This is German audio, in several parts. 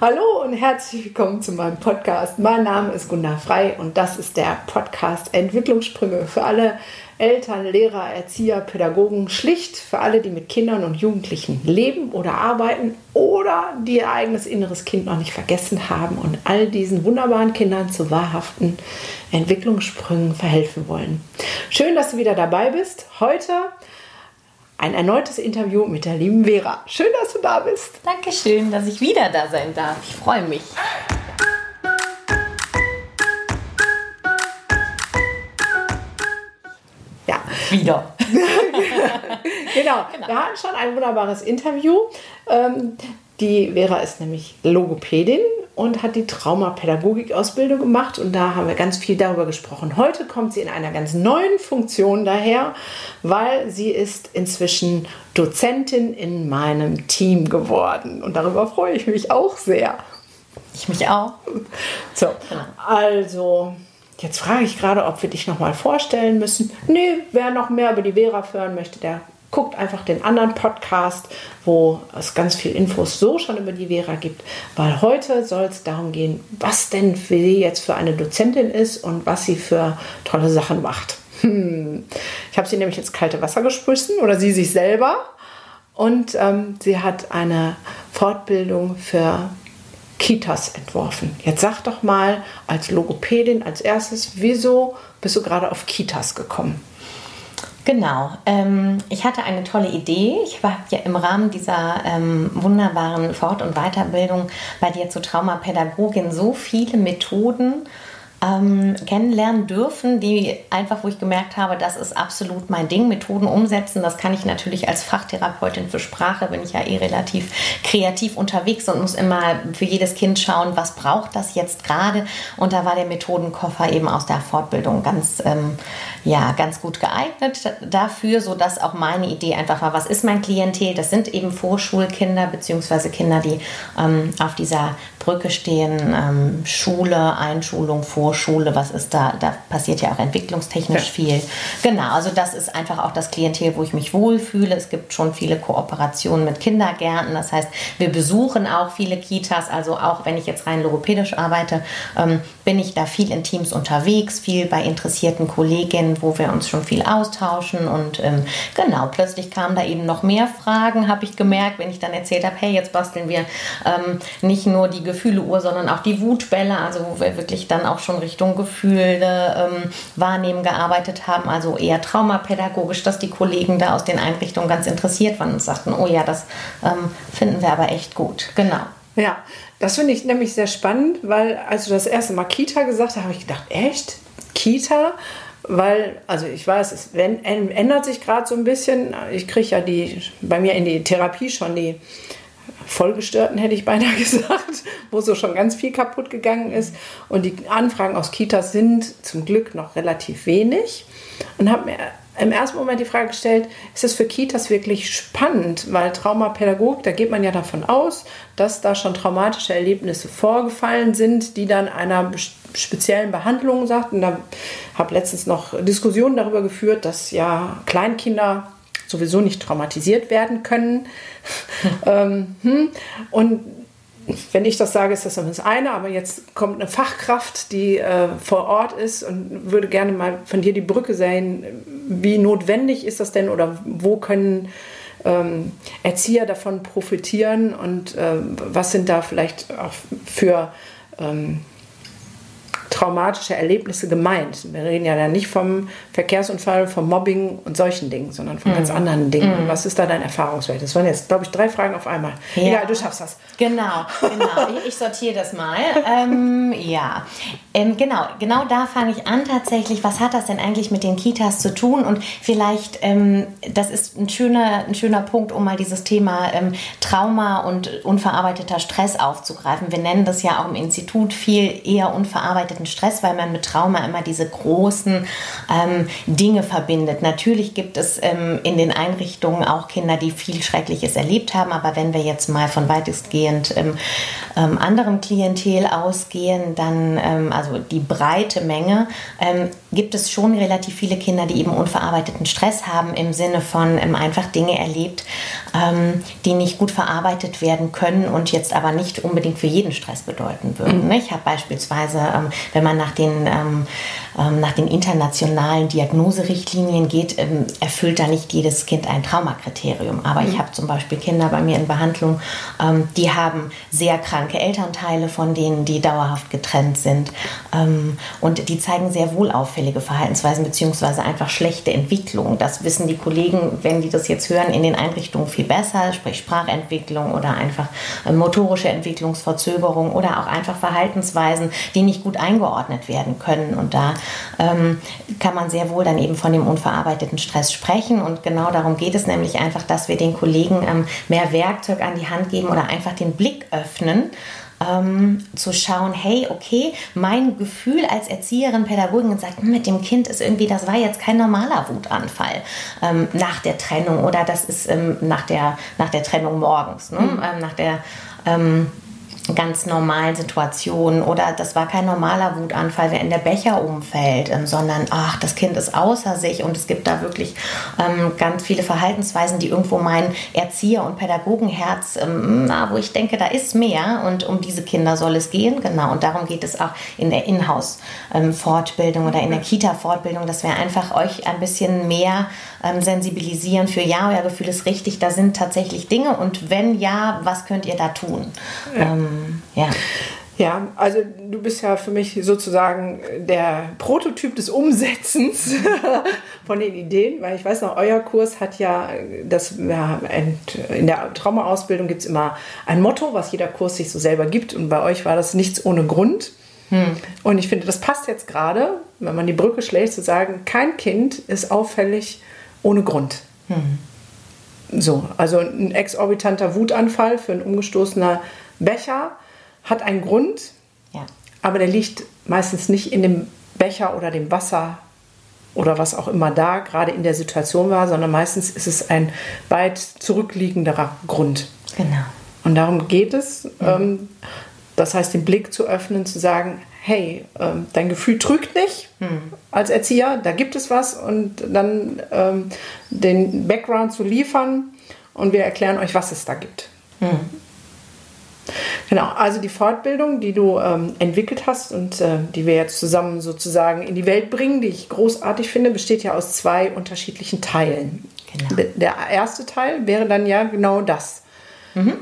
Hallo und herzlich willkommen zu meinem Podcast. Mein Name ist Gunda Frei und das ist der Podcast Entwicklungssprünge für alle Eltern, Lehrer, Erzieher, Pädagogen, schlicht für alle, die mit Kindern und Jugendlichen leben oder arbeiten oder die ihr eigenes inneres Kind noch nicht vergessen haben und all diesen wunderbaren Kindern zu wahrhaften Entwicklungssprüngen verhelfen wollen. Schön, dass du wieder dabei bist. Heute ein erneutes Interview mit der lieben Vera. Schön, dass du da bist. Dankeschön, dass ich wieder da sein darf. Ich freue mich. Ja. Wieder. genau. genau. Wir hatten schon ein wunderbares Interview. Ähm, die Vera ist nämlich Logopädin und hat die Traumapädagogik-Ausbildung gemacht und da haben wir ganz viel darüber gesprochen. Heute kommt sie in einer ganz neuen Funktion daher, weil sie ist inzwischen Dozentin in meinem Team geworden und darüber freue ich mich auch sehr. Ich mich auch. So, also jetzt frage ich gerade, ob wir dich noch mal vorstellen müssen. Nee, wer noch mehr über die Vera hören möchte, der guckt einfach den anderen Podcast, wo es ganz viel Infos so schon über die Vera gibt, weil heute soll es darum gehen, was denn für sie jetzt für eine Dozentin ist und was sie für tolle Sachen macht. Hm. Ich habe sie nämlich ins kalte Wasser gesprissen oder sie sich selber und ähm, sie hat eine Fortbildung für Kitas entworfen. Jetzt sag doch mal als Logopädin als erstes, wieso bist du gerade auf Kitas gekommen? Genau. Ähm, ich hatte eine tolle Idee. Ich war ja im Rahmen dieser ähm, wunderbaren Fort- und Weiterbildung bei dir zur Traumapädagogin so viele Methoden ähm, kennenlernen dürfen, die einfach, wo ich gemerkt habe, das ist absolut mein Ding, Methoden umsetzen. Das kann ich natürlich als Fachtherapeutin für Sprache, bin ich ja eh relativ kreativ unterwegs und muss immer für jedes Kind schauen, was braucht das jetzt gerade. Und da war der Methodenkoffer eben aus der Fortbildung ganz, ähm, ja, ganz gut geeignet dafür, sodass auch meine Idee einfach war, was ist mein Klientel? Das sind eben Vorschulkinder bzw. Kinder, die ähm, auf dieser Brücke stehen, ähm, Schule, Einschulung, Vorschule, was ist da? Da passiert ja auch entwicklungstechnisch ja. viel. Genau, also das ist einfach auch das Klientel, wo ich mich wohlfühle. Es gibt schon viele Kooperationen mit Kindergärten. Das heißt, wir besuchen auch viele Kitas. Also auch wenn ich jetzt rein logopädisch arbeite, ähm, bin ich da viel in Teams unterwegs, viel bei interessierten Kolleginnen, wo wir uns schon viel austauschen. Und ähm, genau, plötzlich kamen da eben noch mehr Fragen, habe ich gemerkt, wenn ich dann erzählt habe, hey, jetzt basteln wir ähm, nicht nur die Gefühleuhr, sondern auch die Wutbälle, also wo wir wirklich dann auch schon Richtung Gefühle ähm, wahrnehmen gearbeitet haben, also eher traumapädagogisch, dass die Kollegen da aus den Einrichtungen ganz interessiert waren und sagten, oh ja, das ähm, finden wir aber echt gut. Genau. Ja, das finde ich nämlich sehr spannend, weil als du das erste Mal Kita gesagt hast, habe ich gedacht, echt? Kita? Weil, also ich weiß, es ändert sich gerade so ein bisschen. Ich kriege ja die, bei mir in die Therapie schon die Vollgestörten, hätte ich beinahe gesagt, wo so schon ganz viel kaputt gegangen ist. Und die Anfragen aus Kitas sind zum Glück noch relativ wenig. Und habe mir im ersten Moment die Frage gestellt, ist es für Kitas wirklich spannend? Weil Traumapädagogik, da geht man ja davon aus, dass da schon traumatische Erlebnisse vorgefallen sind, die dann einer speziellen Behandlung sagt. Und da habe letztens noch Diskussionen darüber geführt, dass ja Kleinkinder sowieso nicht traumatisiert werden können. ähm, hm. Und wenn ich das sage, ist das das eine, aber jetzt kommt eine Fachkraft, die äh, vor Ort ist und würde gerne mal von dir die Brücke sehen. Wie notwendig ist das denn oder wo können ähm, Erzieher davon profitieren und äh, was sind da vielleicht auch für ähm, traumatische Erlebnisse gemeint. Wir reden ja dann nicht vom Verkehrsunfall, vom Mobbing und solchen Dingen, sondern von mhm. ganz anderen Dingen. Mhm. Was ist da dein Erfahrungswert? Das waren jetzt, glaube ich, drei Fragen auf einmal. Ja. Egal, du schaffst das. Genau, genau. ich, ich sortiere das mal. ähm, ja, ähm, genau, genau da fange ich an tatsächlich. Was hat das denn eigentlich mit den Kitas zu tun? Und vielleicht, ähm, das ist ein schöner, ein schöner Punkt, um mal dieses Thema ähm, Trauma und unverarbeiteter Stress aufzugreifen. Wir nennen das ja auch im Institut viel eher unverarbeiteten Stress, weil man mit Trauma immer diese großen ähm, Dinge verbindet. Natürlich gibt es ähm, in den Einrichtungen auch Kinder, die viel Schreckliches erlebt haben, aber wenn wir jetzt mal von weitestgehend ähm, ähm anderem Klientel ausgehen, dann, ähm, also die breite Menge, ähm, gibt es schon relativ viele Kinder, die eben unverarbeiteten Stress haben, im Sinne von ähm, einfach Dinge erlebt, ähm, die nicht gut verarbeitet werden können und jetzt aber nicht unbedingt für jeden Stress bedeuten würden. Mhm. Ich habe beispielsweise, ähm, wenn man nach den, ähm, ähm, nach den internationalen Diagnoserichtlinien geht, ähm, erfüllt da nicht jedes Kind ein Traumakriterium. Aber mhm. ich habe zum Beispiel Kinder bei mir in Behandlung, die haben sehr kranke Elternteile, von denen die dauerhaft getrennt sind. und die zeigen sehr wohl auffällige Verhaltensweisen beziehungsweise einfach schlechte Entwicklung. Das wissen die Kollegen, wenn die das jetzt hören, in den Einrichtungen viel besser, sprich Sprachentwicklung oder einfach äh, motorische Entwicklungsverzögerung oder auch einfach Verhaltensweisen, die nicht gut eingeordnet werden können. Und da ähm, kann man sehr wohl dann eben von dem unverarbeiteten Stress sprechen. Und genau darum geht es nämlich einfach, dass wir den Kollegen ähm, mehr Werkzeug an die Hand geben oder einfach den Blick öffnen ähm, zu schauen, hey, okay, mein Gefühl als Erzieherin, Pädagogin sagt, hm, mit dem Kind ist irgendwie, das war jetzt kein normaler Wutanfall ähm, nach der Trennung oder das ist ähm, nach, der, nach der Trennung morgens, ne? Mhm. nach der ähm, ganz normalen Situationen oder das war kein normaler Wutanfall, der in der Becher umfällt, ähm, sondern ach, das Kind ist außer sich und es gibt da wirklich ähm, ganz viele Verhaltensweisen, die irgendwo mein Erzieher- und Pädagogenherz, ähm, na, wo ich denke, da ist mehr und um diese Kinder soll es gehen, genau. Und darum geht es auch in der Inhouse-Fortbildung oder in der Kita-Fortbildung, dass wir einfach euch ein bisschen mehr ähm, sensibilisieren für ja, euer Gefühl ist richtig, da sind tatsächlich Dinge und wenn ja, was könnt ihr da tun? Ja. Ähm, ja. Ja, also du bist ja für mich sozusagen der Prototyp des Umsetzens von den Ideen, weil ich weiß noch, euer Kurs hat ja, das, ja in der Traumaausbildung gibt es immer ein Motto, was jeder Kurs sich so selber gibt und bei euch war das nichts ohne Grund. Hm. Und ich finde, das passt jetzt gerade, wenn man die Brücke schlägt, zu sagen, kein Kind ist auffällig ohne Grund. Hm. So, also ein exorbitanter Wutanfall für ein umgestoßener Becher hat einen Grund, ja. aber der liegt meistens nicht in dem Becher oder dem Wasser oder was auch immer da gerade in der Situation war, sondern meistens ist es ein weit zurückliegenderer Grund. Genau. Und darum geht es. Mhm. Ähm, das heißt, den Blick zu öffnen, zu sagen, hey, ähm, dein Gefühl trügt nicht hm. als Erzieher, da gibt es was und dann ähm, den Background zu liefern und wir erklären euch, was es da gibt. Hm. Genau, also die Fortbildung, die du ähm, entwickelt hast und äh, die wir jetzt zusammen sozusagen in die Welt bringen, die ich großartig finde, besteht ja aus zwei unterschiedlichen Teilen. Genau. Der erste Teil wäre dann ja genau das. Mhm.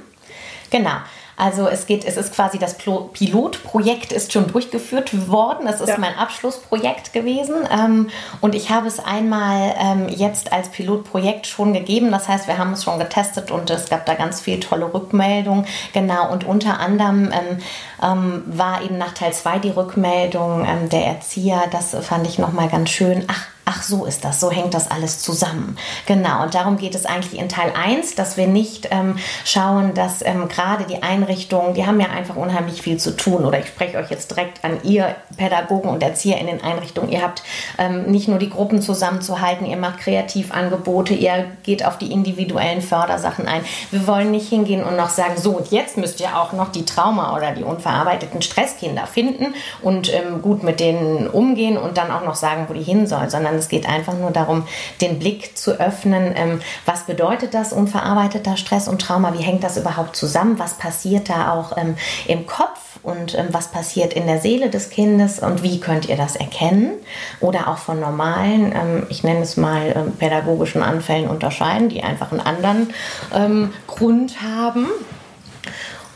Genau. Also es geht, es ist quasi das Pilotprojekt ist schon durchgeführt worden. Es ist ja. mein Abschlussprojekt gewesen ähm, und ich habe es einmal ähm, jetzt als Pilotprojekt schon gegeben. Das heißt, wir haben es schon getestet und es gab da ganz viel tolle Rückmeldungen. Genau und unter anderem ähm, ähm war eben nach Teil 2 die Rückmeldung ähm, der Erzieher. Das fand ich nochmal ganz schön. Ach, ach so ist das, so hängt das alles zusammen. Genau, und darum geht es eigentlich in Teil 1, dass wir nicht ähm, schauen, dass ähm, gerade die Einrichtungen, die haben ja einfach unheimlich viel zu tun. Oder ich spreche euch jetzt direkt an ihr Pädagogen und Erzieher in den Einrichtungen. Ihr habt ähm, nicht nur die Gruppen zusammenzuhalten, ihr macht Kreativangebote, ihr geht auf die individuellen Fördersachen ein. Wir wollen nicht hingehen und noch sagen, so und jetzt müsst ihr auch noch die Trauma oder die unverarbeiteten Stresskinder finden und ähm, gut mit denen umgehen und dann auch noch sagen, wo die hin sollen, sondern sondern es geht einfach nur darum, den Blick zu öffnen. Ähm, was bedeutet das unverarbeiteter Stress und Trauma? Wie hängt das überhaupt zusammen? Was passiert da auch ähm, im Kopf und ähm, was passiert in der Seele des Kindes und wie könnt ihr das erkennen? Oder auch von normalen, ähm, ich nenne es mal ähm, pädagogischen Anfällen unterscheiden, die einfach einen anderen ähm, Grund haben.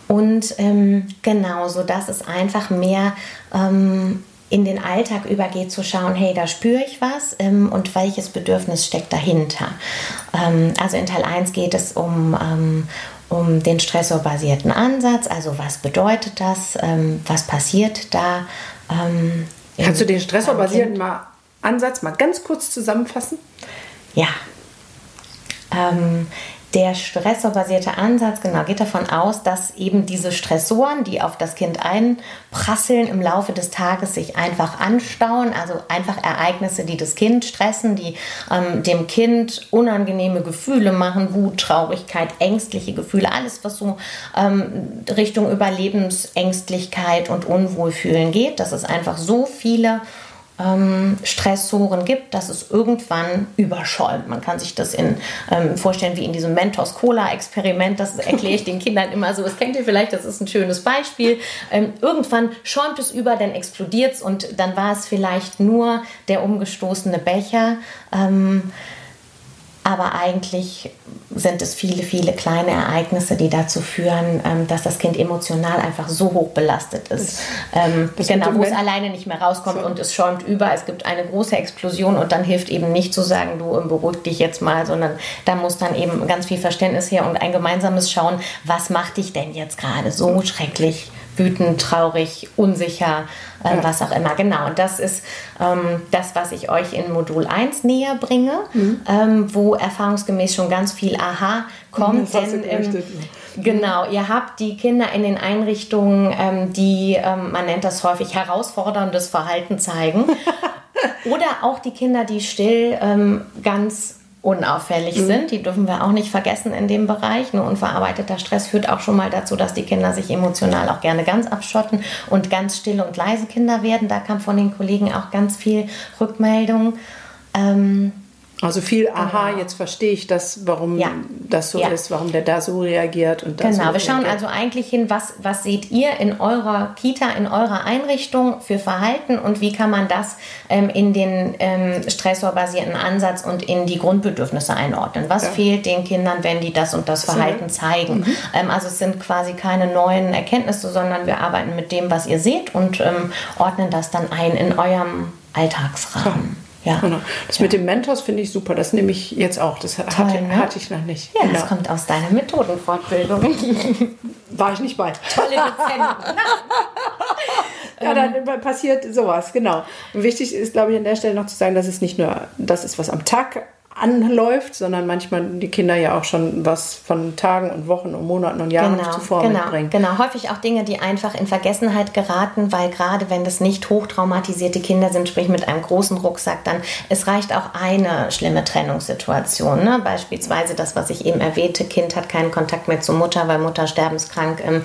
Und ähm, genau, dass es einfach mehr ähm, in den Alltag übergeht, zu schauen, hey, da spüre ich was ähm, und welches Bedürfnis steckt dahinter. Ähm, also in Teil 1 geht es um, ähm, um den stressorbasierten Ansatz, also was bedeutet das, ähm, was passiert da. Ähm, Kannst du den stressorbasierten mal Ansatz mal ganz kurz zusammenfassen? Ja. Der stressorbasierte Ansatz genau geht davon aus, dass eben diese Stressoren, die auf das Kind einprasseln, im Laufe des Tages sich einfach anstauen, also einfach Ereignisse, die das Kind stressen, die ähm, dem Kind unangenehme Gefühle machen, Wut, Traurigkeit, ängstliche Gefühle, alles, was so ähm, Richtung Überlebensängstlichkeit und Unwohlfühlen geht, dass es einfach so viele ähm, Stressoren gibt, dass es irgendwann überschäumt. Man kann sich das in, ähm, vorstellen wie in diesem Mentos-Cola-Experiment. Das erkläre ich den Kindern immer so. Das kennt ihr vielleicht, das ist ein schönes Beispiel. Ähm, irgendwann schäumt es über, dann explodiert es und dann war es vielleicht nur der umgestoßene Becher. Ähm, aber eigentlich sind es viele, viele kleine Ereignisse, die dazu führen, ähm, dass das Kind emotional einfach so hoch belastet ist. Ähm, genau, wo es alleine nicht mehr rauskommt so. und es schäumt über. Es gibt eine große Explosion und dann hilft eben nicht zu sagen, du ähm, beruhig dich jetzt mal, sondern da muss dann eben ganz viel Verständnis her und ein gemeinsames Schauen, was macht dich denn jetzt gerade so schrecklich wütend, traurig, unsicher, äh, ja. was auch immer. Genau, und das ist ähm, das, was ich euch in Modul 1 näher bringe, mhm. ähm, wo erfahrungsgemäß schon ganz viel Aha kommt. denn, ähm, genau, ihr habt die Kinder in den Einrichtungen, ähm, die, ähm, man nennt das häufig, herausforderndes Verhalten zeigen. Oder auch die Kinder, die still ähm, ganz unauffällig mhm. sind. Die dürfen wir auch nicht vergessen in dem Bereich. Nur unverarbeiteter Stress führt auch schon mal dazu, dass die Kinder sich emotional auch gerne ganz abschotten und ganz stille und leise Kinder werden. Da kam von den Kollegen auch ganz viel Rückmeldung. Ähm, also viel, aha, genau. jetzt verstehe ich das, warum ja. das so ja. ist, warum der da so reagiert. Und genau, so wir schauen also eigentlich hin, was, was seht ihr in eurer Kita, in eurer Einrichtung für Verhalten und wie kann man das ähm, in den ähm, stressorbasierten Ansatz und in die Grundbedürfnisse einordnen. Was ja. fehlt den Kindern, wenn die das und das Verhalten zeigen? Mhm. Ähm, also es sind quasi keine neuen Erkenntnisse, sondern wir arbeiten mit dem, was ihr seht und ähm, ordnen das dann ein in eurem Alltagsrahmen. Ja. Genau. Das ja. mit dem Mentors finde ich super. Das nehme ich jetzt auch. Das Toll, hatte, ne? hatte, ich noch nicht. Ja, genau. das kommt aus deiner Methodenfortbildung. War ich nicht bei. Tolle Dozentin. ja, dann passiert sowas, genau. Und wichtig ist, glaube ich, an der Stelle noch zu sagen, dass es nicht nur das ist, was am Tag anläuft, sondern manchmal die Kinder ja auch schon was von Tagen und Wochen und Monaten und Jahren genau, zuvor genau, mitbringen. Genau, häufig auch Dinge, die einfach in Vergessenheit geraten, weil gerade wenn das nicht hochtraumatisierte Kinder sind, sprich mit einem großen Rucksack, dann es reicht auch eine schlimme Trennungssituation. Ne? Beispielsweise das, was ich eben erwähnte, Kind hat keinen Kontakt mehr zur Mutter, weil Mutter sterbenskrank ähm,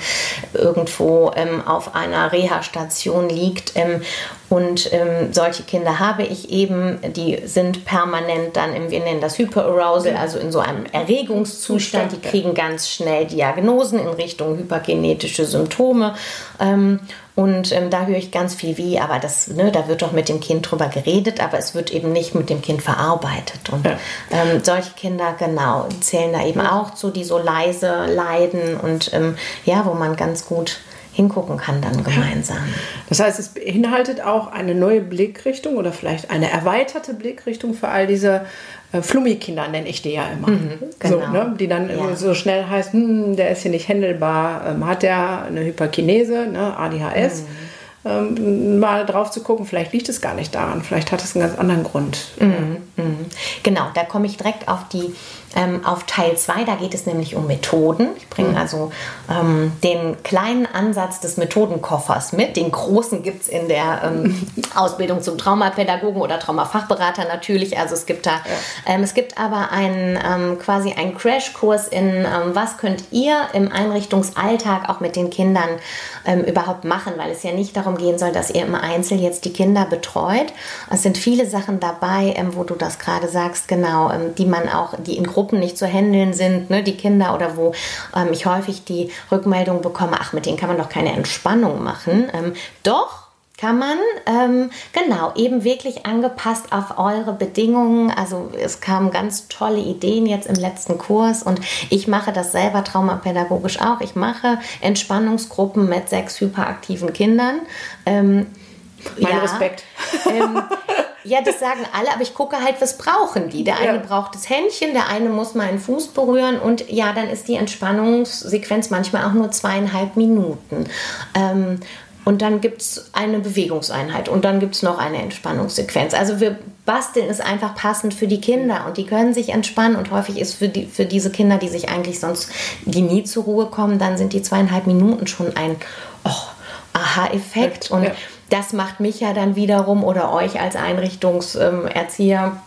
irgendwo ähm, auf einer Reha-Station liegt ähm, und ähm, solche Kinder habe ich eben, die sind permanent dann im, wir nennen das Hyperarousal, also in so einem Erregungszustand. Die kriegen ganz schnell Diagnosen in Richtung hypergenetische Symptome. Ähm, und ähm, da höre ich ganz viel wie, aber das, ne, da wird doch mit dem Kind drüber geredet, aber es wird eben nicht mit dem Kind verarbeitet. Und ja. ähm, solche Kinder, genau, zählen da eben auch zu, die so leise leiden und ähm, ja, wo man ganz gut hingucken kann dann gemeinsam. Das heißt, es beinhaltet auch eine neue Blickrichtung oder vielleicht eine erweiterte Blickrichtung für all diese äh, Flummi-Kinder, nenne ich die ja immer. Mhm, genau. so, ne? Die dann ja. so schnell heißt, hm, der ist hier nicht händelbar, ähm, hat der eine Hyperkinese, ne? ADHS. Mhm. Ähm, mal drauf zu gucken, vielleicht liegt es gar nicht daran, vielleicht hat es einen ganz anderen Grund. Mhm, mh. Genau, da komme ich direkt auf die ähm, auf Teil 2. Da geht es nämlich um Methoden. Ich bringe mhm. also ähm, den kleinen Ansatz des Methodenkoffers mit. Den großen gibt es in der ähm, Ausbildung zum Traumapädagogen oder Traumafachberater natürlich. Also es gibt da, ja. Ähm, es gibt aber einen, ähm, quasi einen Crashkurs in, ähm, was könnt ihr im Einrichtungsalltag auch mit den Kindern überhaupt machen, weil es ja nicht darum gehen soll, dass ihr im Einzel jetzt die Kinder betreut. Es sind viele Sachen dabei, wo du das gerade sagst, genau, die man auch, die in Gruppen Gruppen nicht zu handeln sind, ne, die Kinder oder wo ähm, ich häufig die Rückmeldung bekomme, ach, mit denen kann man doch keine Entspannung machen. Ähm, doch, kann man ähm, genau eben wirklich angepasst auf eure Bedingungen. Also es kamen ganz tolle Ideen jetzt im letzten Kurs und ich mache das selber traumapädagogisch auch. Ich mache Entspannungsgruppen mit sechs hyperaktiven Kindern. Ähm, mein ja, Respekt. Ähm, Ja, das sagen alle, aber ich gucke halt, was brauchen die. Der eine ja. braucht das Händchen, der eine muss mal einen Fuß berühren und ja, dann ist die Entspannungssequenz manchmal auch nur zweieinhalb Minuten. Ähm, und dann gibt es eine Bewegungseinheit und dann gibt es noch eine Entspannungssequenz. Also wir basteln es einfach passend für die Kinder und die können sich entspannen und häufig ist für, die, für diese Kinder, die sich eigentlich sonst, die nie zur Ruhe kommen, dann sind die zweieinhalb Minuten schon ein oh, Aha-Effekt und ja das macht mich ja dann wiederum oder euch als Einrichtungserzieher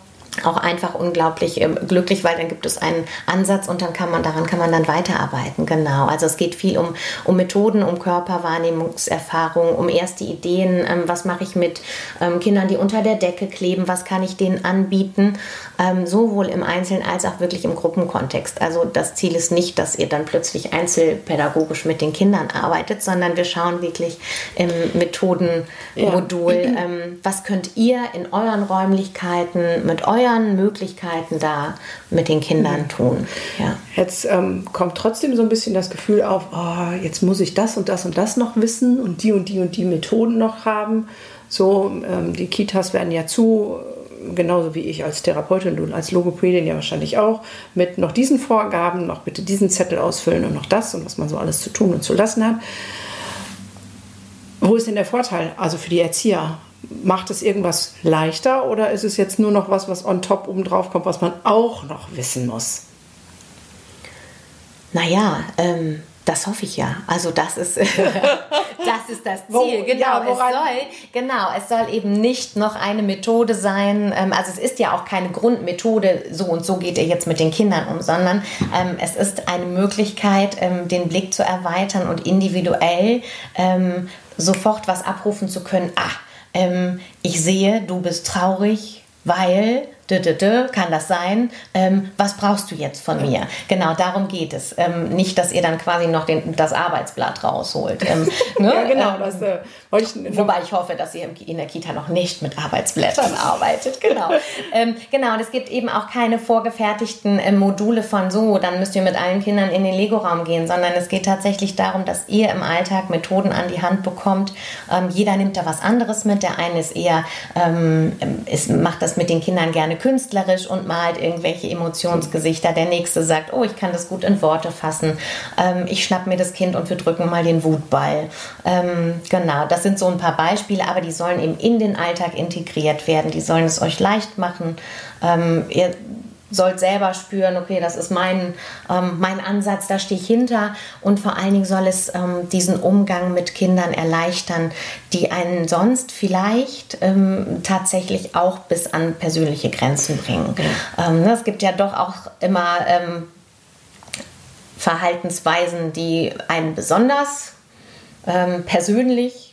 auch einfach unglaublich äh, glücklich, weil dann gibt es einen Ansatz und dann kann man daran kann man dann weiterarbeiten. Genau. Also es geht viel um, um Methoden, um Körperwahrnehmungserfahrung, um erste Ideen. Ähm, was mache ich mit ähm, Kindern, die unter der Decke kleben? Was kann ich denen anbieten? Ähm, sowohl im Einzelnen als auch wirklich im Gruppenkontext. Also das Ziel ist nicht, dass ihr dann plötzlich einzelpädagogisch mit den Kindern arbeitet, sondern wir schauen wirklich im Methodenmodul, ja. ähm, was könnt ihr in euren Räumlichkeiten mit euren Möglichkeiten da mit den Kindern mhm. tun. Ja. Jetzt ähm, kommt trotzdem so ein bisschen das Gefühl auf, oh, jetzt muss ich das und das und das noch wissen und die und die und die Methoden noch haben. So, ähm, die Kitas werden ja zu, genauso wie ich als Therapeutin und als Logopädin ja wahrscheinlich auch, mit noch diesen Vorgaben, noch bitte diesen Zettel ausfüllen und noch das und was man so alles zu tun und zu lassen hat. Wo ist denn der Vorteil, also für die Erzieher? macht es irgendwas leichter oder ist es jetzt nur noch was, was on top oben drauf kommt, was man auch noch wissen muss? Naja, ähm, das hoffe ich ja. Also das ist, das, ist das Ziel. Genau, ja, es soll, genau, es soll eben nicht noch eine Methode sein. Ähm, also es ist ja auch keine Grundmethode, so und so geht ihr jetzt mit den Kindern um, sondern ähm, es ist eine Möglichkeit, ähm, den Blick zu erweitern und individuell sofort was abrufen zu können. Ah, ich sehe, du bist traurig, weil kann das sein? Ähm, was brauchst du jetzt von mir? Genau, darum geht es. Ähm, nicht, dass ihr dann quasi noch den, das Arbeitsblatt rausholt. Ähm, ne? ja, genau. Ähm, das, äh, ich wobei ich hoffe, dass ihr in der Kita noch nicht mit Arbeitsblättern arbeitet. Genau. Ähm, genau, und es gibt eben auch keine vorgefertigten äh, Module von so, dann müsst ihr mit allen Kindern in den Lego-Raum gehen, sondern es geht tatsächlich darum, dass ihr im Alltag Methoden an die Hand bekommt. Ähm, jeder nimmt da was anderes mit. Der eine ist eher, ist, macht das mit den Kindern gerne künstlerisch und malt irgendwelche Emotionsgesichter. Der nächste sagt, oh, ich kann das gut in Worte fassen. Ähm, ich schnapp mir das Kind und wir drücken mal den Wutball. Ähm, genau, das sind so ein paar Beispiele, aber die sollen eben in den Alltag integriert werden. Die sollen es euch leicht machen. Ähm, ihr sollt selber spüren, okay, das ist mein, ähm, mein Ansatz, da stehe ich hinter. Und vor allen Dingen soll es ähm, diesen Umgang mit Kindern erleichtern, die einen sonst vielleicht ähm, tatsächlich auch bis an persönliche Grenzen bringen. Mhm. es gibt ja doch auch immer ähm, Verhaltensweisen, die einen besonders ähm, persönlich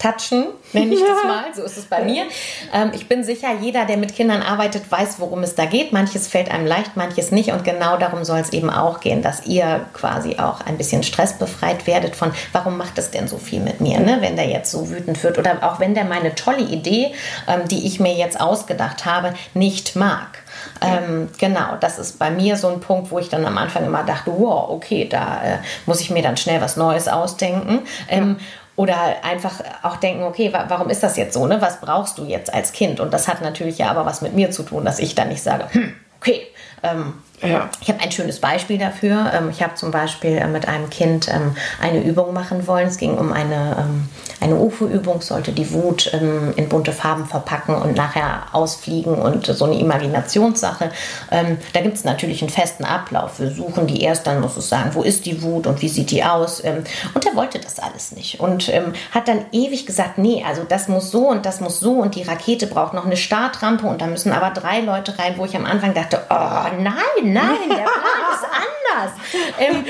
touchen, nenne ich das mal. So ist es bei mir. Ähm, ich bin sicher, jeder, der mit Kindern arbeitet, weiß, worum es da geht. Manches fällt einem leicht, manches nicht. Und genau darum soll es eben auch gehen, dass ihr quasi auch ein bisschen stressbefreit werdet von, warum macht es denn so viel mit mir, ne? wenn der jetzt so wütend wird. Oder auch wenn der meine tolle Idee, ähm, die ich mir jetzt ausgedacht habe, nicht mag. Ähm, genau, das ist bei mir so ein Punkt, wo ich dann am Anfang immer dachte, wow, okay, da äh, muss ich mir dann schnell was Neues ausdenken. Ähm, ja. Oder einfach auch denken, okay, warum ist das jetzt so? Ne? Was brauchst du jetzt als Kind? Und das hat natürlich ja aber was mit mir zu tun, dass ich dann nicht sage, hm, okay, ähm, ja. Ich habe ein schönes Beispiel dafür. Ähm, ich habe zum Beispiel äh, mit einem Kind ähm, eine Übung machen wollen. Es ging um eine, ähm, eine UFO-Übung, sollte die Wut in bunte Farben verpacken und nachher ausfliegen und so eine Imaginationssache. Da gibt es natürlich einen festen Ablauf. Wir suchen die erst, dann muss es sagen, wo ist die Wut und wie sieht die aus. Und er wollte das alles nicht und hat dann ewig gesagt, nee, also das muss so und das muss so und die Rakete braucht noch eine Startrampe und da müssen aber drei Leute rein, wo ich am Anfang dachte, oh nein, nein, der Plan ist anders. Ähm,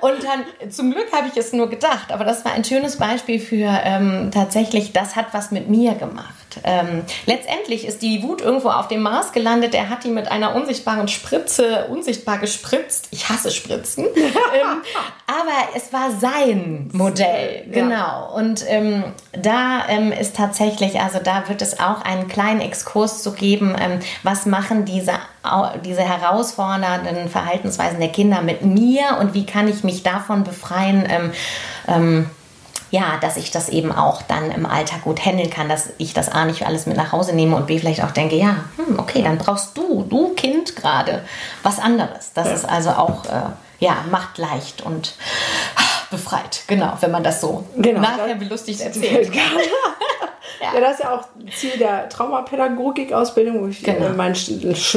und dann, zum Glück habe ich es nur gedacht, aber das war ein schönes Beispiel für ähm, tatsächlich, das hat was mit mir gemacht. Ähm, letztendlich ist die Wut irgendwo auf dem Mars gelandet. Er hat die mit einer unsichtbaren Spritze unsichtbar gespritzt. Ich hasse Spritzen. ähm, aber es war sein Modell, genau. Ja. Und ähm, da ähm, ist tatsächlich, also da wird es auch einen kleinen Exkurs zu geben, ähm, was machen diese, diese herausfordernden Verhaltensweisen der Kinder mit mir und wie kann ich mich davon befreien ähm, ja, dass ich das eben auch dann im Alltag gut handeln kann, dass ich das A nicht alles mit nach Hause nehme und B vielleicht auch denke, ja, hm, okay, dann brauchst du, du Kind gerade, was anderes. Das ja. ist also auch, äh, ja, macht leicht und befreit, genau, wenn man das so genau, nachher belustigt erzählt. ja. ja. das ist ja auch Ziel der Traumapädagogik-Ausbildung. Genau. Mein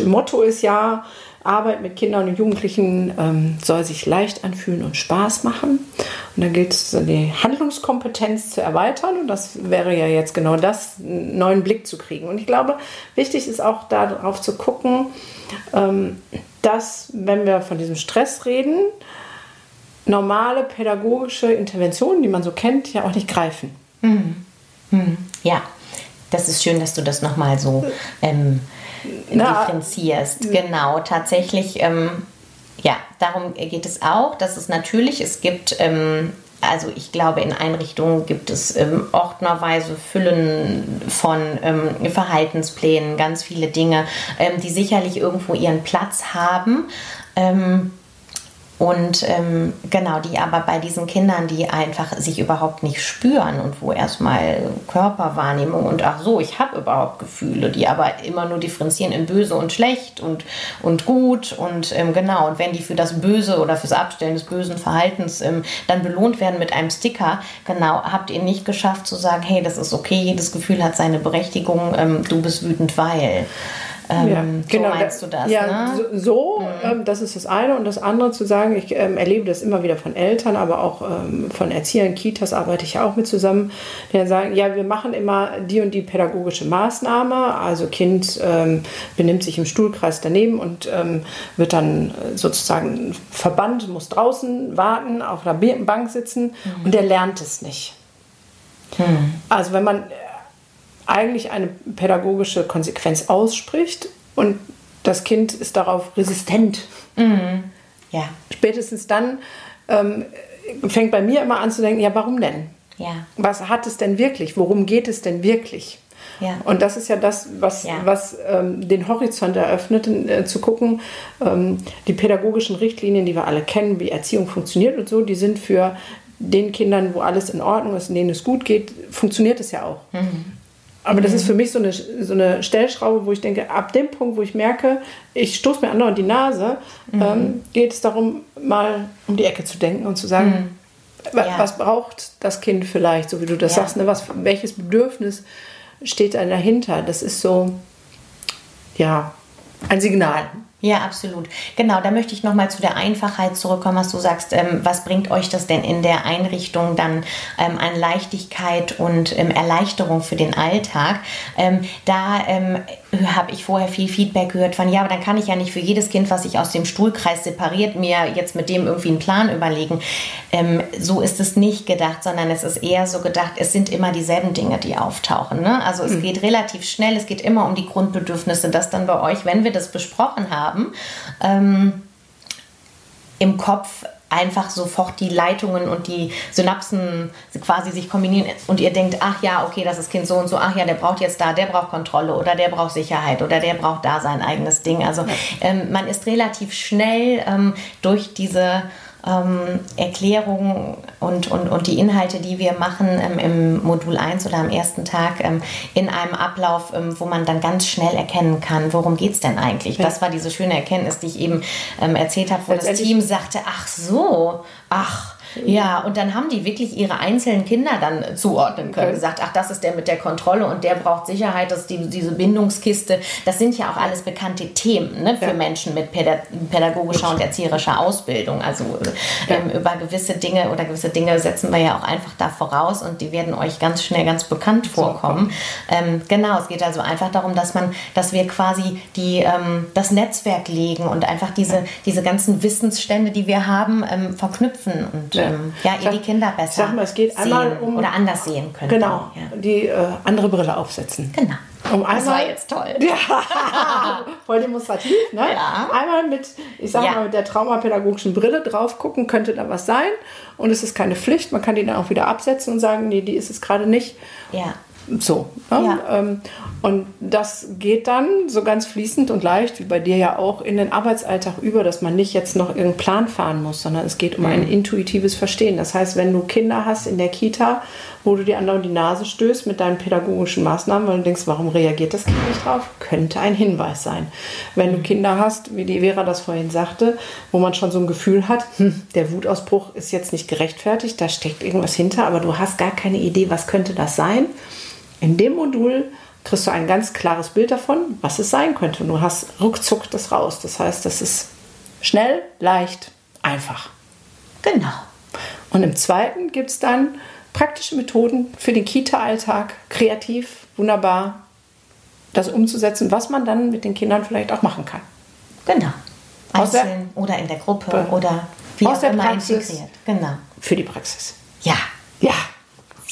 Motto ist ja, Arbeit mit Kindern und Jugendlichen ähm, soll sich leicht anfühlen und Spaß machen. Und da gilt es, die Handlungskompetenz zu erweitern. Und das wäre ja jetzt genau das, einen neuen Blick zu kriegen. Und ich glaube, wichtig ist auch darauf zu gucken, ähm, dass, wenn wir von diesem Stress reden, normale pädagogische Interventionen, die man so kennt, ja auch nicht greifen. Mhm. Mhm. Ja, das ist schön, dass du das nochmal so ähm, Na, differenzierst. Genau, tatsächlich, ähm, ja, darum geht es auch, dass es natürlich, es gibt ähm, also ich glaube, in Einrichtungen gibt es ähm, ordnerweise Füllen von ähm, Verhaltensplänen, ganz viele Dinge, ähm, die sicherlich irgendwo ihren Platz haben. Ähm, und ähm, genau, die aber bei diesen Kindern, die einfach sich überhaupt nicht spüren und wo erstmal Körperwahrnehmung und ach so, ich habe überhaupt Gefühle, die aber immer nur differenzieren in böse und schlecht und, und gut und ähm, genau. Und wenn die für das Böse oder fürs Abstellen des bösen Verhaltens ähm, dann belohnt werden mit einem Sticker, genau, habt ihr nicht geschafft zu sagen, hey, das ist okay, jedes Gefühl hat seine Berechtigung, ähm, du bist wütend, weil. Ähm, ja, genau, so meinst du das? Ja, ne? so, mhm. ähm, das ist das eine. Und das andere zu sagen, ich ähm, erlebe das immer wieder von Eltern, aber auch ähm, von Erziehern, Kitas arbeite ich auch mit zusammen, die dann sagen, ja, wir machen immer die und die pädagogische Maßnahme. Also Kind ähm, benimmt sich im Stuhlkreis daneben und ähm, wird dann sozusagen verbannt, muss draußen warten, auf der Bank sitzen mhm. und der lernt es nicht. Mhm. Also wenn man eigentlich eine pädagogische Konsequenz ausspricht und das Kind ist darauf resistent. Mhm. Ja. Spätestens dann ähm, fängt bei mir immer an zu denken, ja, warum denn? Ja. Was hat es denn wirklich? Worum geht es denn wirklich? Ja. Und das ist ja das, was, ja. was ähm, den Horizont eröffnet, äh, zu gucken, ähm, die pädagogischen Richtlinien, die wir alle kennen, wie Erziehung funktioniert und so, die sind für den Kindern, wo alles in Ordnung ist, in denen es gut geht, funktioniert es ja auch. Mhm. Aber das ist für mich so eine, so eine Stellschraube, wo ich denke, ab dem Punkt, wo ich merke, ich stoße mir andauernd die Nase, mhm. ähm, geht es darum, mal um die Ecke zu denken und zu sagen, mhm. ja. was braucht das Kind vielleicht, so wie du das ja. sagst, ne? was, welches Bedürfnis steht da dahinter? Das ist so, ja, ein Signal. Ja, absolut. Genau, da möchte ich nochmal zu der Einfachheit zurückkommen, was du sagst. Ähm, was bringt euch das denn in der Einrichtung dann ähm, an Leichtigkeit und ähm, Erleichterung für den Alltag? Ähm, da ähm, habe ich vorher viel Feedback gehört von, ja, aber dann kann ich ja nicht für jedes Kind, was sich aus dem Stuhlkreis separiert, mir jetzt mit dem irgendwie einen Plan überlegen. Ähm, so ist es nicht gedacht, sondern es ist eher so gedacht, es sind immer dieselben Dinge, die auftauchen. Ne? Also es mhm. geht relativ schnell, es geht immer um die Grundbedürfnisse, dass dann bei euch, wenn wir das besprochen haben, haben, ähm, im Kopf einfach sofort die Leitungen und die Synapsen quasi sich kombinieren und ihr denkt, ach ja, okay, das ist Kind so und so, ach ja, der braucht jetzt da, der braucht Kontrolle oder der braucht Sicherheit oder der braucht da sein eigenes Ding. Also ähm, man ist relativ schnell ähm, durch diese ähm, Erklärungen und, und, und die Inhalte, die wir machen ähm, im Modul 1 oder am ersten Tag ähm, in einem Ablauf, ähm, wo man dann ganz schnell erkennen kann, worum geht es denn eigentlich. Ja. Das war diese schöne Erkenntnis, die ich eben ähm, erzählt habe, wo das Team sagte, ach so, ach, ja, und dann haben die wirklich ihre einzelnen Kinder dann zuordnen können. Okay. Gesagt, ach, das ist der mit der Kontrolle und der braucht Sicherheit, dass die, diese Bindungskiste. Das sind ja auch alles bekannte Themen ne, für ja. Menschen mit pädagogischer und erzieherischer Ausbildung. Also ja. ähm, über gewisse Dinge oder gewisse Dinge setzen wir ja auch einfach da voraus und die werden euch ganz schnell ganz bekannt vorkommen. Ähm, genau, es geht also einfach darum, dass man, dass wir quasi die, ähm, das Netzwerk legen und einfach diese, diese ganzen Wissensstände, die wir haben, ähm, verknüpfen und ähm, ja, ihr die Kinder besser sag mal, es geht einmal um, oder anders sehen könnt. Genau, ja. die äh, andere Brille aufsetzen. Genau. Um einmal, das war jetzt toll. Ja, voll demonstrativ. Ne? Ja. Einmal mit, ich sag ja. mal, mit der traumapädagogischen Brille drauf gucken, könnte da was sein. Und es ist keine Pflicht. Man kann die dann auch wieder absetzen und sagen, nee, die ist es gerade nicht. Ja. So. Ne? Ja. Ähm, und das geht dann so ganz fließend und leicht, wie bei dir ja auch, in den Arbeitsalltag über, dass man nicht jetzt noch irgendeinen Plan fahren muss, sondern es geht um mhm. ein intuitives Verstehen. Das heißt, wenn du Kinder hast in der Kita, wo du dir andauernd die Nase stößt mit deinen pädagogischen Maßnahmen, weil du denkst, warum reagiert das Kind nicht drauf, könnte ein Hinweis sein. Wenn du mhm. Kinder hast, wie die Vera das vorhin sagte, wo man schon so ein Gefühl hat, hm, der Wutausbruch ist jetzt nicht gerechtfertigt, da steckt irgendwas hinter, aber du hast gar keine Idee, was könnte das sein In dem Modul kriegst du ein ganz klares Bild davon, was es sein könnte. Und du hast ruckzuck das raus. Das heißt, das ist schnell, leicht, einfach. Genau. Und im zweiten gibt es dann praktische Methoden für den Kita-Alltag, kreativ, wunderbar, das umzusetzen, was man dann mit den Kindern vielleicht auch machen kann. Genau. Aus der- Einzeln oder in der Gruppe oder wie aus auch der immer Praxis. integriert. Genau. Für die Praxis. Ja. Ja,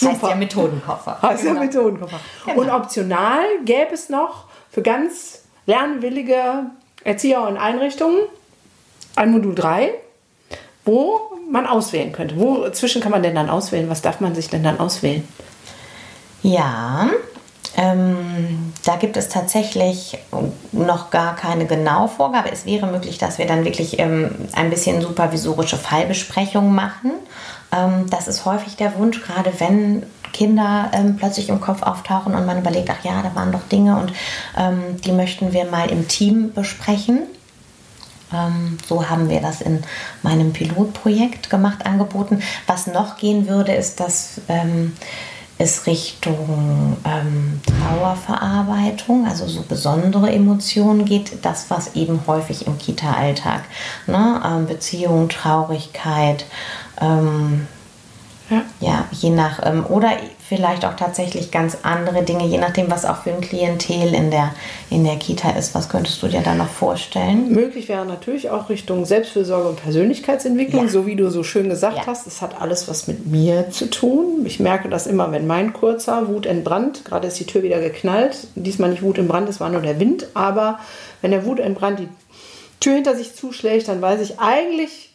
Heißt ja Methodenkoffer. Heißt ja Genau. Methodenkoffer. Genau. Und optional gäbe es noch für ganz lernwillige Erzieher und Einrichtungen ein Modul 3, wo man auswählen könnte. Wozwischen kann man denn dann auswählen? Was darf man sich denn dann auswählen? Ja, ähm, da gibt es tatsächlich noch gar keine genaue Vorgabe. Es wäre möglich, dass wir dann wirklich ähm, ein bisschen supervisorische Fallbesprechungen machen. Ähm, das ist häufig der Wunsch, gerade wenn Kinder ähm, plötzlich im Kopf auftauchen und man überlegt, ach ja, da waren doch Dinge und ähm, die möchten wir mal im Team besprechen. Ähm, so haben wir das in meinem Pilotprojekt gemacht, angeboten. Was noch gehen würde, ist, dass ähm, es Richtung ähm, Trauerverarbeitung, also so besondere Emotionen geht. Das, was eben häufig im Kita-Alltag, ne? Beziehung, Traurigkeit, ähm, Ja. ja, je nach, ähm, oder vielleicht auch tatsächlich ganz andere Dinge, je nachdem, was auch für ein Klientel in der, in der Kita ist. Was könntest du dir da noch vorstellen? Möglich wäre natürlich auch Richtung Selbstfürsorge und Persönlichkeitsentwicklung, Ja. so wie du so schön gesagt Ja. hast. Das hat alles was mit mir zu tun. Ich merke das immer, wenn mein kurzer Wut entbrannt, gerade ist die Tür wieder geknallt, diesmal nicht Wut entbrannt, es war nur der Wind, aber wenn der Wut entbrannt die Tür hinter sich zuschlägt, dann weiß ich eigentlich,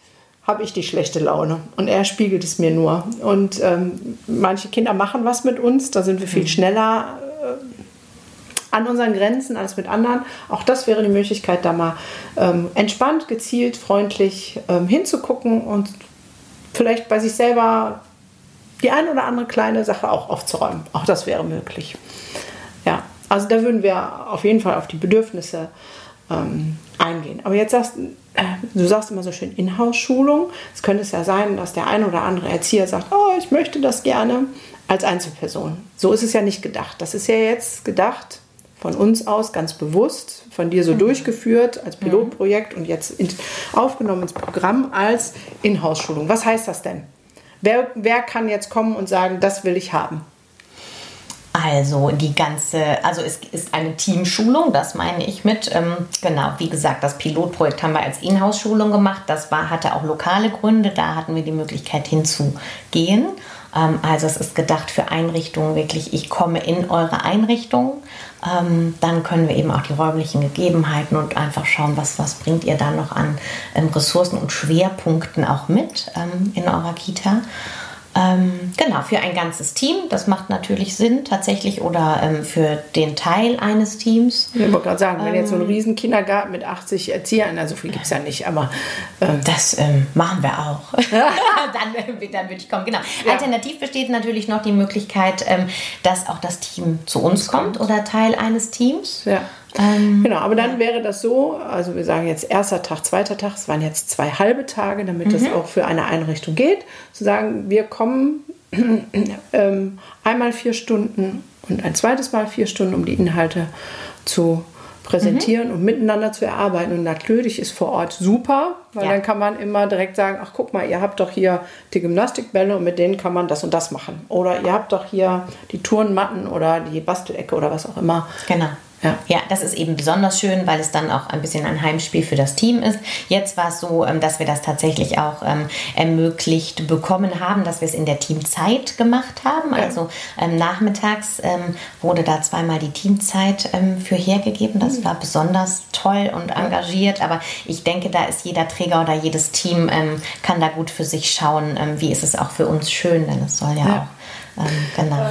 habe ich die schlechte Laune und er spiegelt es mir nur. Und ähm, manche Kinder machen was mit uns, da sind wir viel schneller an unseren Grenzen als mit anderen. Auch das wäre die Möglichkeit, da mal ähm, entspannt, gezielt, freundlich ähm, hinzugucken und vielleicht bei sich selber die ein oder andere kleine Sache auch aufzuräumen. Auch das wäre möglich. Ja, also da würden wir auf jeden Fall auf die Bedürfnisse ähm, eingehen. Aber jetzt sagst äh, du sagst immer so schön Inhouse-Schulung. Es könnte es ja sein, dass der ein oder andere Erzieher sagt, oh, ich möchte das gerne als Einzelperson. So ist es ja nicht gedacht. Das ist ja jetzt gedacht von uns aus ganz bewusst, von dir so durchgeführt als Pilotprojekt und jetzt in, aufgenommen ins Programm als Inhouse-Schulung. Was heißt das denn? Wer, wer kann jetzt kommen und sagen, das will ich haben? Also die ganze, also es ist eine Teamschulung, das meine ich mit. Ähm, genau, wie gesagt, das Pilotprojekt haben wir als Inhouse-Schulung gemacht. Das war, hatte auch lokale Gründe, da hatten wir die Möglichkeit hinzugehen. Ähm, also es ist gedacht für Einrichtungen wirklich, ich komme in eure Einrichtung. Ähm, dann können wir eben auch die räumlichen Gegebenheiten und einfach schauen, was, was bringt ihr da noch an ähm, Ressourcen und Schwerpunkten auch mit ähm, in eurer Kita. Ähm, genau, für ein ganzes Team. Das macht natürlich Sinn tatsächlich oder ähm, für den Teil eines Teams. Ich wollte gerade sagen, wenn jetzt so ein riesen Kindergarten mit 80 Erziehern, also viel gibt es ja nicht, aber ähm, Das ähm, machen wir auch. dann, äh, dann würde ich kommen. Genau. Alternativ besteht natürlich noch die Möglichkeit, ähm, dass auch das Team zu uns kommt oder Teil eines Teams. ja. Ähm, Genau, aber dann wäre das so, also wir sagen jetzt erster Tag, zweiter Tag, es waren jetzt zwei halbe Tage, damit das auch für eine Einrichtung geht, zu sagen, wir kommen ähm, einmal vier Stunden und ein zweites Mal vier Stunden, um die Inhalte zu präsentieren und miteinander zu erarbeiten. Und natürlich ist vor Ort super, weil Ja. dann kann man immer direkt sagen, ach guck mal, ihr habt doch hier die Gymnastikbälle und mit denen kann man das und das machen. Oder ihr habt doch hier die Turnmatten oder die Bastelecke oder was auch immer. Genau. Ja. ja, das ist eben besonders schön, weil es dann auch ein bisschen ein Heimspiel für das Team ist. Jetzt war es so, ähm, dass wir das tatsächlich auch ähm, ermöglicht bekommen haben, dass wir es in der Teamzeit gemacht haben. Also ähm, nachmittags wurde da zweimal die Teamzeit für hergegeben. Das war besonders toll und engagiert. Aber ich denke, da ist jeder Träger oder jedes Team kann da gut für sich schauen, wie ist es auch für uns schön, denn es soll ja, Ja. auch genau.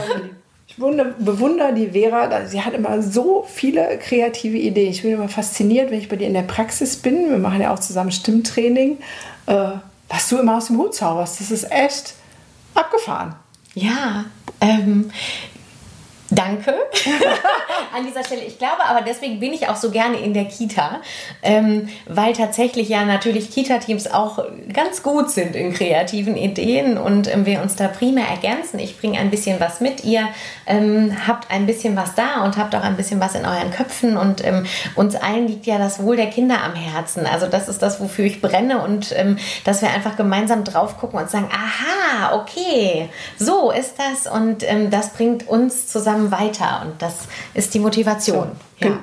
Ich wunde- bewundere die Vera, sie hat immer so viele kreative Ideen. Ich bin immer fasziniert, wenn ich bei dir in der Praxis bin. Wir machen ja auch zusammen Stimmtraining. Äh, was du immer aus dem Hut zauberst, das ist echt abgefahren. Ja, ähm, Danke an dieser Stelle. Ich glaube aber, deswegen bin ich auch so gerne in der Kita, ähm, weil tatsächlich ja natürlich Kita-Teams auch ganz gut sind in kreativen Ideen und ähm, wir uns da primär ergänzen. Ich bringe ein bisschen was mit, ihr ähm, habt ein bisschen was da und habt auch ein bisschen was in euren Köpfen und ähm, uns allen liegt ja das Wohl der Kinder am Herzen. Also das ist das, wofür ich brenne und ähm, dass wir einfach gemeinsam drauf gucken und sagen, aha, okay, so ist das und ähm, das bringt uns zusammen zusammen weiter und das ist die Motivation. So, ja.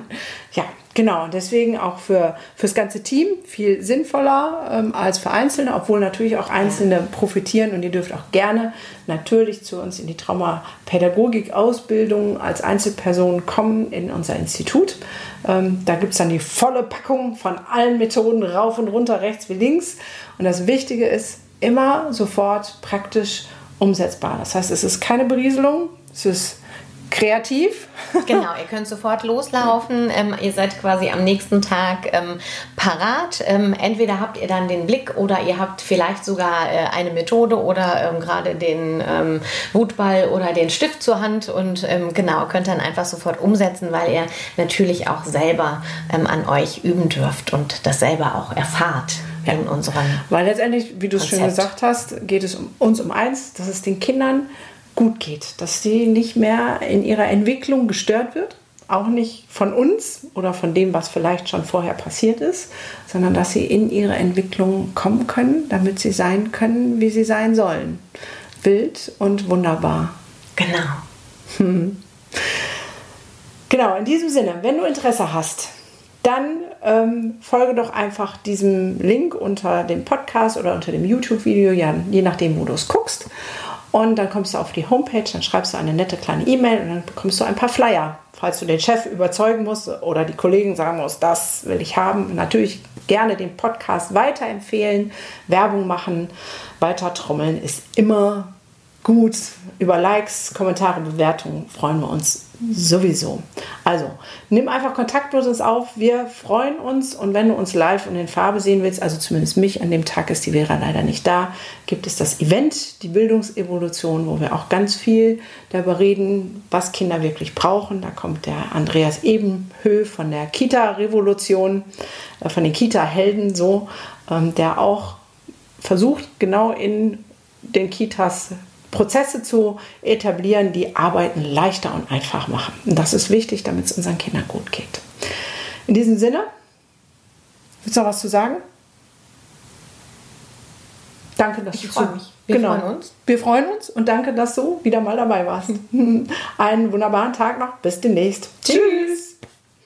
ja. Genau, deswegen auch für das ganze Team viel sinnvoller ähm, als für Einzelne, obwohl natürlich auch Einzelne profitieren und ihr dürft auch gerne natürlich zu uns in die Traumapädagogik-Ausbildung als Einzelperson kommen in unser Institut. Ähm, da gibt es dann die volle Packung von allen Methoden rauf und runter, rechts wie links. Und das Wichtige ist immer sofort praktisch umsetzbar. Das heißt, es ist keine Berieselung, es ist kreativ. genau, ihr könnt sofort loslaufen. Ähm, ihr seid quasi am nächsten Tag ähm, parat. Ähm, entweder habt ihr dann den Blick oder ihr habt vielleicht sogar äh, eine Methode oder ähm, gerade den ähm, Wutball oder den Stift zur Hand und ähm, genau, könnt dann einfach sofort umsetzen, weil ihr natürlich auch selber an euch üben dürft und das selber auch erfahrt. Ja. In unserem Weil letztendlich, wie du es schon gesagt hast, geht es um uns um eins, dass es den Kindern gut geht, dass sie nicht mehr in ihrer Entwicklung gestört wird, auch nicht von uns oder von dem, was vielleicht schon vorher passiert ist, sondern dass sie in ihre Entwicklung kommen können, damit sie sein können, wie sie sein sollen. Wild und wunderbar. Genau. Hm. Genau, in diesem Sinne, wenn du Interesse hast, dann ähm, folge doch einfach diesem Link unter dem Podcast oder unter dem YouTube-Video, je nachdem, wo du es guckst. Und dann kommst du auf die Homepage, dann schreibst du eine nette kleine E-Mail und dann bekommst du ein paar Flyer. Falls du den Chef überzeugen musst oder die Kollegen sagen musst, das will ich haben. Natürlich gerne den Podcast weiterempfehlen, Werbung machen, weiter trommeln ist immer gut. Über Likes, Kommentare, Bewertungen freuen wir uns sowieso. Also, nimm einfach Kontakt mit uns auf. Wir freuen uns und wenn du uns live und in Farbe sehen willst, also zumindest mich, an dem Tag ist die Vera leider nicht da, gibt es das Event, die Bildungsevolution, wo wir auch ganz viel darüber reden, was Kinder wirklich brauchen. Da kommt der Andreas Ebenhö von der Kita-Revolution, äh, von den Kita-Helden so, ähm, der auch versucht, genau in den Kitas Prozesse zu etablieren, die Arbeiten leichter und einfach machen. Und das ist wichtig, damit es unseren Kindern gut geht. In diesem Sinne, willst du noch was zu sagen? Danke, dass ich du freue mich. Wir genau. freuen uns. Wir freuen uns und danke, dass du wieder mal dabei warst. Einen wunderbaren Tag noch. Bis demnächst. Tschüss.